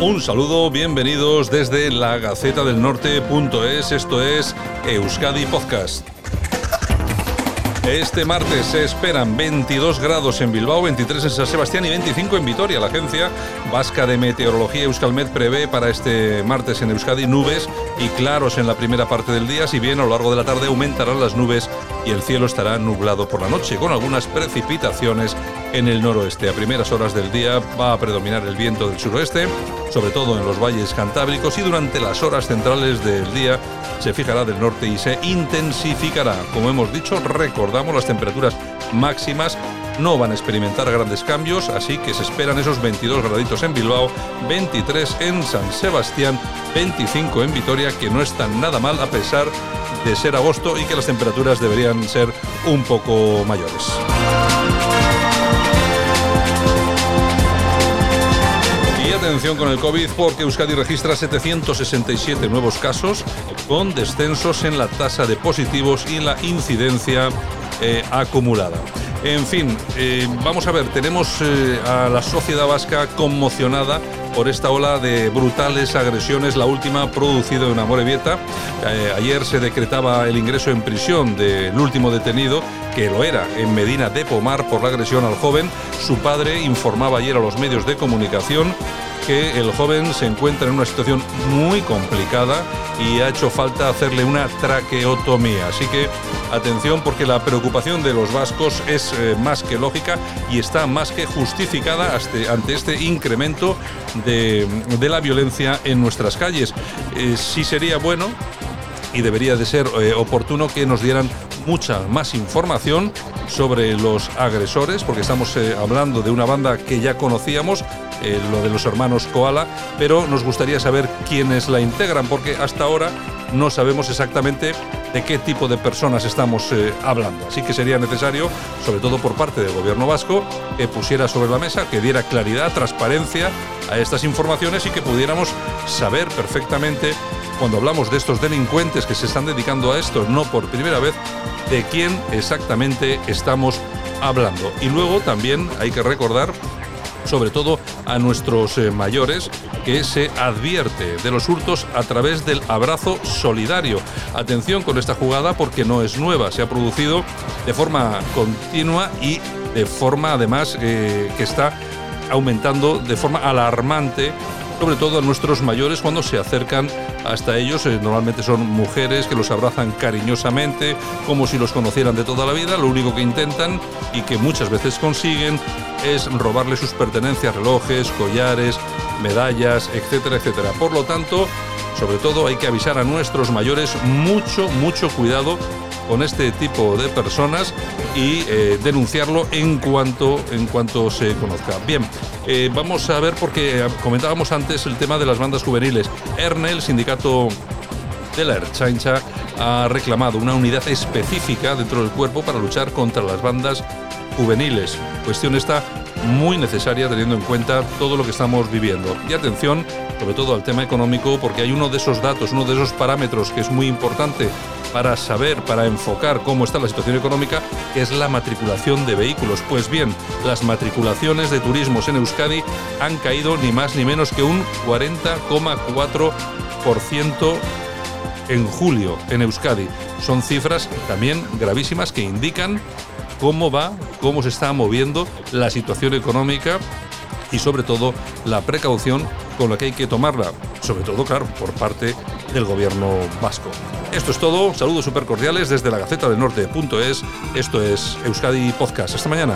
Un saludo, bienvenidos desde la Gaceta del Norte.es, esto es Euskadi Podcast. Este martes se esperan 22 grados en Bilbao, 23 en San Sebastián y 25 en Vitoria. La agencia vasca de meteorología Euskalmet prevé para este martes en Euskadi nubes y claros en la primera parte del día, si bien a lo largo de la tarde aumentarán las nubes y el cielo estará nublado por la noche, con algunas precipitaciones en el noroeste. A primeras horas del día va a predominar el viento del suroeste, sobre todo en los valles cantábricos, y durante las horas centrales del día se fijará del norte y se intensificará. Como hemos dicho, recordamos las temperaturas máximas no van a experimentar grandes cambios, así que se esperan esos 22 graditos en Bilbao, 23 en San Sebastián, 25 en Vitoria, que no están nada mal a pesar de ser agosto y que las temperaturas deberían ser un poco mayores. Atención con el COVID porque Euskadi registra 767 nuevos casos con descensos en la tasa de positivos y en la incidencia eh, acumulada. En fin, eh, vamos a ver, tenemos eh, a la sociedad vasca conmocionada por esta ola de brutales agresiones, la última producida en Amorebieta. Eh, ayer se decretaba el ingreso en prisión del último detenido, que lo era, en Medina de Pomar por la agresión al joven. Su padre informaba ayer a los medios de comunicación que el joven se encuentra en una situación muy complicada y ha hecho falta hacerle una traqueotomía. Así que atención porque la preocupación de los vascos es eh, más que lógica y está más que justificada ante este incremento de, la violencia en nuestras calles. Eh, sí sería bueno y debería de ser eh, oportuno que nos dieran mucha más información sobre los agresores, porque estamos hablando de una banda que ya conocíamos, eh, lo de los hermanos Koala, pero nos gustaría saber quiénes la integran, porque hasta ahora no sabemos exactamente de qué tipo de personas estamos eh, hablando. Así que sería necesario, sobre todo por parte del gobierno vasco, que pusiera sobre la mesa, que diera claridad, transparencia a estas informaciones y que pudiéramos saber perfectamente, cuando hablamos de estos delincuentes que se están dedicando a esto, no por primera vez, de quién exactamente estamos hablando. Y luego también hay que recordar sobre todo a nuestros eh, mayores, que se advierte de los hurtos a través del abrazo solidario. Atención con esta jugada porque no es nueva, se ha producido de forma continua y de forma además eh, que está aumentando de forma alarmante sobre todo a nuestros mayores cuando se acercan hasta ellos. Eh, normalmente son mujeres que los abrazan cariñosamente, como si los conocieran de toda la vida. Lo único que intentan y que muchas veces consiguen es robarle sus pertenencias, relojes, collares, medallas, etcétera, etcétera. Por lo tanto, sobre todo hay que avisar a nuestros mayores mucho, mucho cuidado con este tipo de personas y eh, denunciarlo en cuanto, en cuanto se conozca. Bien, eh, vamos a ver porque comentábamos antes el tema de las bandas juveniles. ERNE, el sindicato de la Erchancha, ha reclamado una unidad específica dentro del cuerpo para luchar contra las bandas juveniles. Cuestión esta muy necesaria teniendo en cuenta todo lo que estamos viviendo. Y atención, sobre todo al tema económico, porque hay uno de esos datos, uno de esos parámetros que es muy importante para saber, para enfocar cómo está la situación económica, es la matriculación de vehículos. Pues bien, las matriculaciones de turismos en Euskadi han caído ni más ni menos que un 40,4% en julio en Euskadi. Son cifras también gravísimas que indican cómo va, cómo se está moviendo la situación económica y sobre todo la precaución con la que hay que tomarla, sobre todo, claro, por parte del gobierno vasco. Esto es todo, saludos súper cordiales desde la Gaceta del Norte.es, esto es Euskadi Podcast. Hasta mañana.